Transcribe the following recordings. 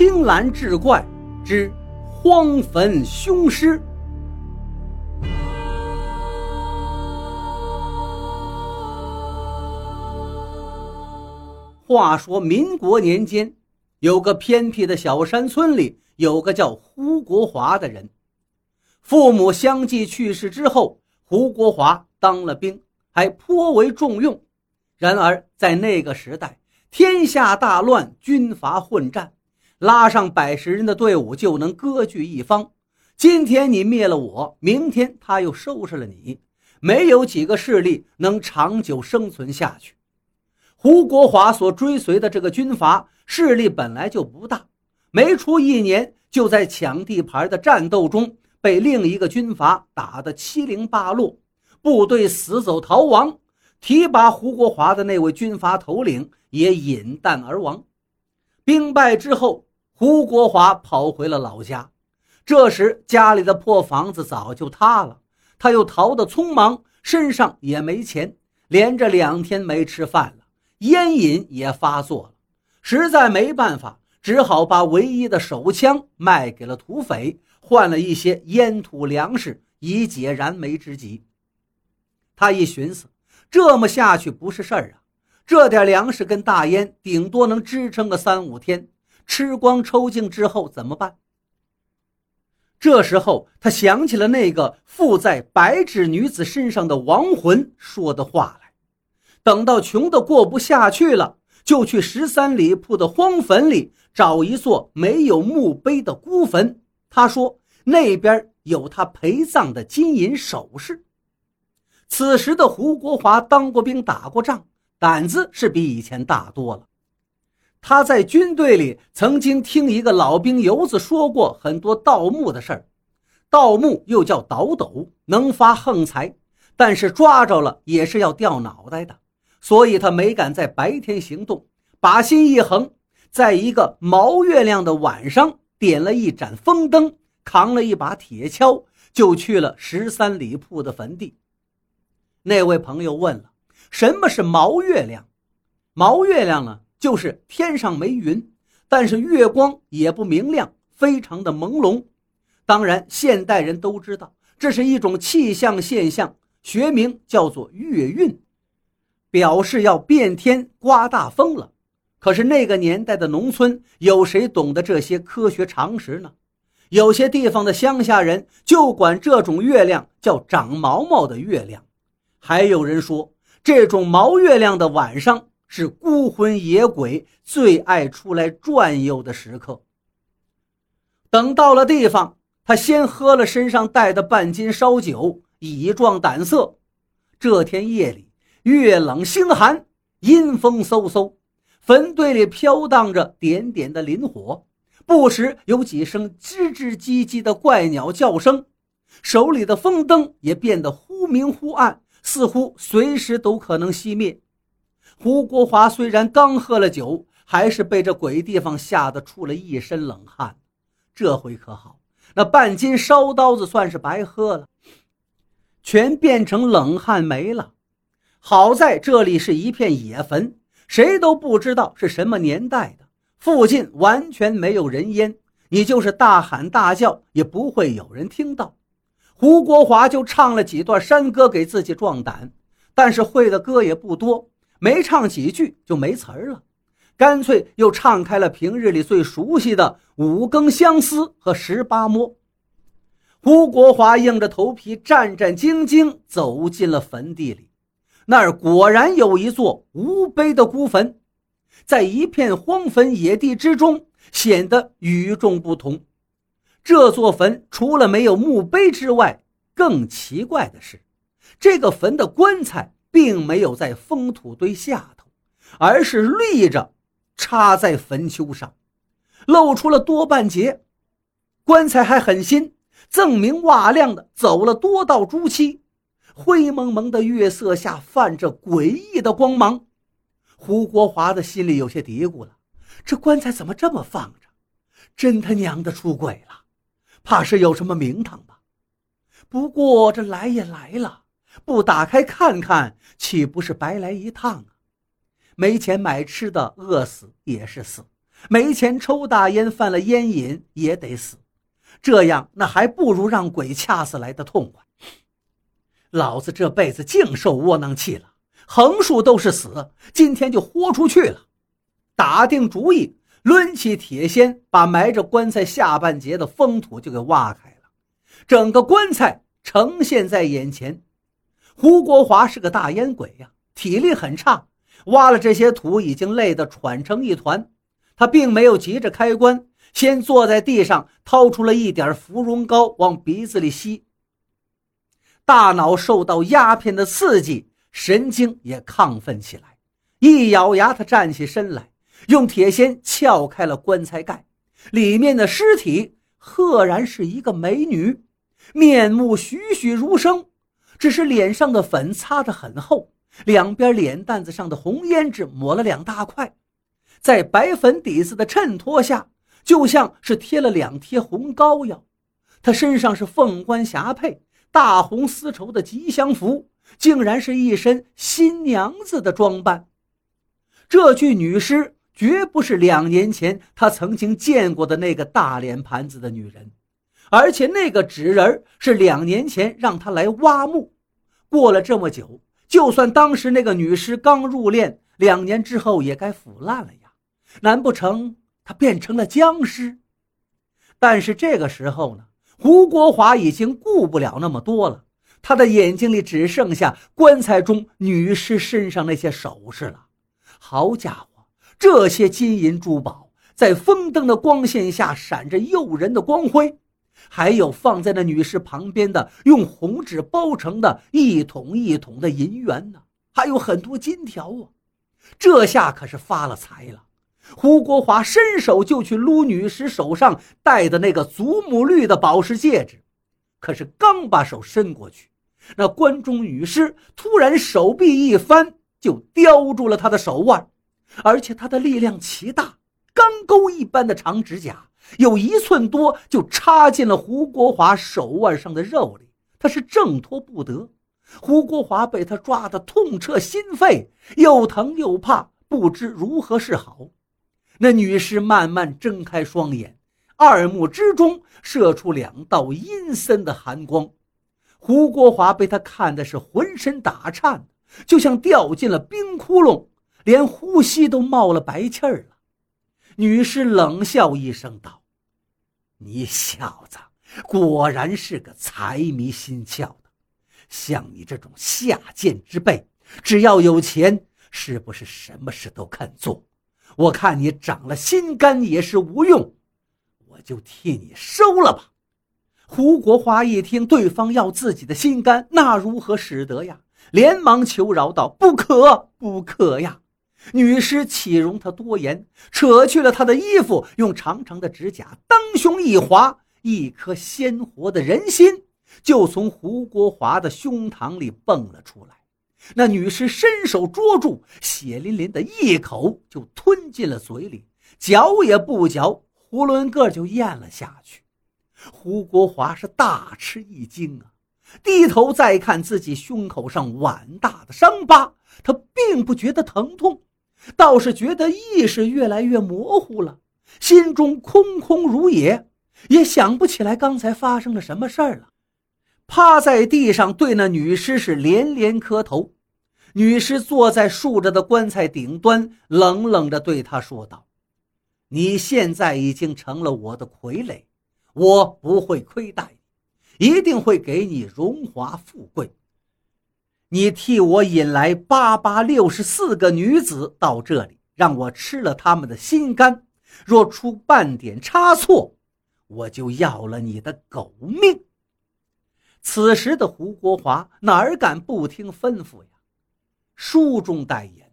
青蓝志怪之荒坟凶尸。话说民国年间，有个偏僻的小山村里，有个叫胡国华的人。父母相继去世之后，胡国华当了兵，还颇为重用。然而在那个时代，天下大乱，军阀混战，拉上百十人的队伍就能割据一方。今天你灭了我，明天他又收拾了你，没有几个势力能长久生存下去。胡国华所追随的这个军阀势力本来就不大，没出一年，就在抢地盘的战斗中被另一个军阀打得七零八落，部队死走逃亡，提拔胡国华的那位军阀头领也饮弹而亡。兵败之后，胡国华跑回了老家，这时家里的破房子早就塌了，他又逃得匆忙，身上也没钱，连着两天没吃饭了。烟瘾也发作了，实在没办法，只好把唯一的手枪卖给了土匪，换了一些烟土粮食，以解燃眉之急。他一寻思，这么下去不是事儿啊！这点粮食跟大烟，顶多能支撑个三五天，吃光抽净之后怎么办？这时候，他想起了那个附在白纸女子身上的亡魂说的话来。等到穷的过不下去了，就去十三里铺的荒坟里找一座没有墓碑的孤坟。他说那边有他陪葬的金银首饰。此时的胡国华当过兵，打过仗，胆子是比以前大多了。他在军队里曾经听一个老兵游子说过很多盗墓的事儿。盗墓又叫倒斗，能发横财，但是抓着了也是要掉脑袋的。所以他没敢在白天行动，把心一横，在一个毛月亮的晚上，点了一盏风灯，扛了一把铁锹，就去了十三里铺的坟地。那位朋友问了：“什么是毛月亮？”毛月亮呢，就是天上没云，但是月光也不明亮，非常的朦胧。当然，现代人都知道，这是一种气象现象，学名叫做月晕。表示要变天刮大风了，可是那个年代的农村有谁懂得这些科学常识呢？有些地方的乡下人就管这种月亮叫长毛毛的月亮，还有人说这种毛月亮的晚上是孤魂野鬼最爱出来转悠的时刻。等到了地方，他先喝了身上带的半斤烧酒，以壮胆色。这天夜里。月冷星寒，阴风嗖嗖，坟堆里飘荡着点点的磷火，不时有几声吱吱唧唧的怪鸟叫声，手里的风灯也变得忽明忽暗，似乎随时都可能熄灭。胡国华虽然刚喝了酒，还是被这鬼地方吓得出了一身冷汗。这回可好，那半斤烧刀子算是白喝了，全变成冷汗没了。好在这里是一片野坟，谁都不知道是什么年代的，附近完全没有人烟，你就是大喊大叫也不会有人听到。胡国华就唱了几段山歌给自己壮胆，但是会的歌也不多，没唱几句就没词儿了，干脆又唱开了平日里最熟悉的《五更相思》和《十八摸》。胡国华硬着头皮，战战兢兢走进了坟地里。那儿果然有一座无碑的孤坟，在一片荒坟野地之中，显得与众不同。这座坟除了没有墓碑之外，更奇怪的是，这个坟的棺材并没有在封土堆下头，而是立着，插在坟丘上，露出了多半截。棺材还很新，锃明瓦亮的，走了多道朱漆。灰蒙蒙的月色下泛着诡异的光芒，胡国华的心里有些嘀咕了：这棺材怎么这么放着？真他娘的出轨了！怕是有什么名堂吧？不过这来也来了，不打开看看，岂不是白来一趟啊？没钱买吃的，饿死也是死；没钱抽大烟，犯了烟瘾也得死。这样那还不如让鬼掐死来的痛快。老子这辈子净受窝囊气了，横竖都是死，今天就豁出去了。打定主意，抡起铁锨，把埋着棺材下半截的封土就给挖开了，整个棺材呈现在眼前。胡国华是个大烟鬼呀，体力很差，挖了这些土已经累得喘成一团。他并没有急着开棺，先坐在地上，掏出了一点芙蓉膏往鼻子里吸。大脑受到鸦片的刺激，神经也亢奋起来。一咬牙，他站起身来，用铁锨撬开了棺材盖，里面的尸体赫然是一个美女，面目栩栩如生，只是脸上的粉擦得很厚，两边脸蛋子上的红胭脂抹了两大块，在白粉底子的衬托下，就像是贴了两贴红膏药。她身上是凤冠霞帔。大红丝绸的吉祥服，竟然是一身新娘子的装扮。这具女尸绝不是两年前他曾经见过的那个大脸盘子的女人，而且那个纸人是两年前让他来挖墓。过了这么久，就算当时那个女尸刚入殓，两年之后也该腐烂了呀？难不成她变成了僵尸？但是这个时候呢？胡国华已经顾不了那么多了，他的眼睛里只剩下棺材中女尸身上那些首饰了。好家伙，这些金银珠宝在风灯的光线下闪着诱人的光辉，还有放在那女尸旁边的用红纸包成的一桶一桶的银元呢，还有很多金条啊！这下可是发了财了。胡国华伸手就去撸女尸手上戴的那个祖母绿的宝石戒指，可是刚把手伸过去，那关中女尸突然手臂一翻，就叼住了他的手腕，而且他的力量奇大，钢钩一般的长指甲有一寸多就插进了胡国华手腕上的肉里，他是挣脱不得。胡国华被他抓得痛彻心扉，又疼又怕，不知如何是好。那女尸慢慢睁开双眼，二目之中射出两道阴森的寒光。胡国华被他看的是浑身打颤，就像掉进了冰窟窿，连呼吸都冒了白气儿了。女尸冷笑一声道：“你小子果然是个财迷心窍的，像你这种下贱之辈，只要有钱，是不是什么事都肯做？”我看你长了心肝也是无用，我就替你收了吧。胡国华一听对方要自己的心肝，那如何使得呀？连忙求饶道：“不可，不可呀！”女尸岂容他多言，扯去了他的衣服，用长长的指甲当胸一划，一颗鲜活的人心就从胡国华的胸膛里蹦了出来。那女尸伸手捉住，血淋淋的一口就吞进了嘴里，嚼也不嚼，囫囵个就咽了下去。胡国华是大吃一惊啊，低头再看自己胸口上碗大的伤疤，他并不觉得疼痛，倒是觉得意识越来越模糊了，心中空空如也，也想不起来刚才发生了什么事儿了。趴在地上，对那女尸是连连磕头。女尸坐在竖着的棺材顶端，冷冷地对他说道：“你现在已经成了我的傀儡，我不会亏待你，一定会给你荣华富贵。你替我引来八八六十四个女子到这里，让我吃了他们的心肝。若出半点差错，我就要了你的狗命。”此时的胡国华哪儿敢不听吩咐呀？书中代言，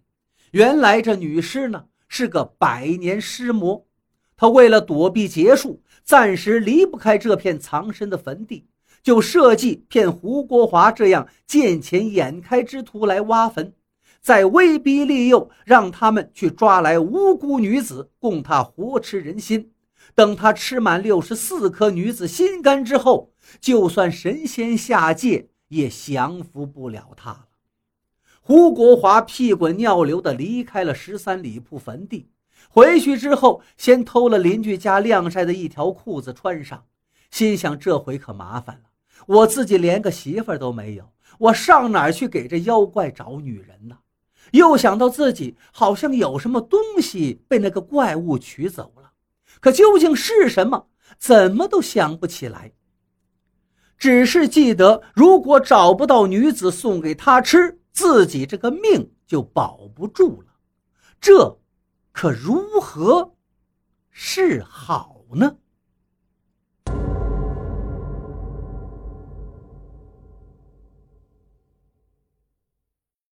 原来这女尸呢是个百年尸魔，她为了躲避劫数，暂时离不开这片藏身的坟地，就设计骗胡国华这样见钱眼开之徒来挖坟，再威逼利诱，让他们去抓来无辜女子，供他活吃人心。等他吃满六十四颗女子心肝之后，就算神仙下界也降服不了他了。胡国华屁滚尿流地离开了十三里铺坟地，回去之后，先偷了邻居家晾晒的一条裤子穿上，心想这回可麻烦了，我自己连个媳妇都没有，我上哪儿去给这妖怪找女人呢？又想到自己好像有什么东西被那个怪物取走了，可究竟是什么，怎么都想不起来。只是记得，如果找不到女子送给他吃，自己这个命就保不住了。这。可如何是好呢？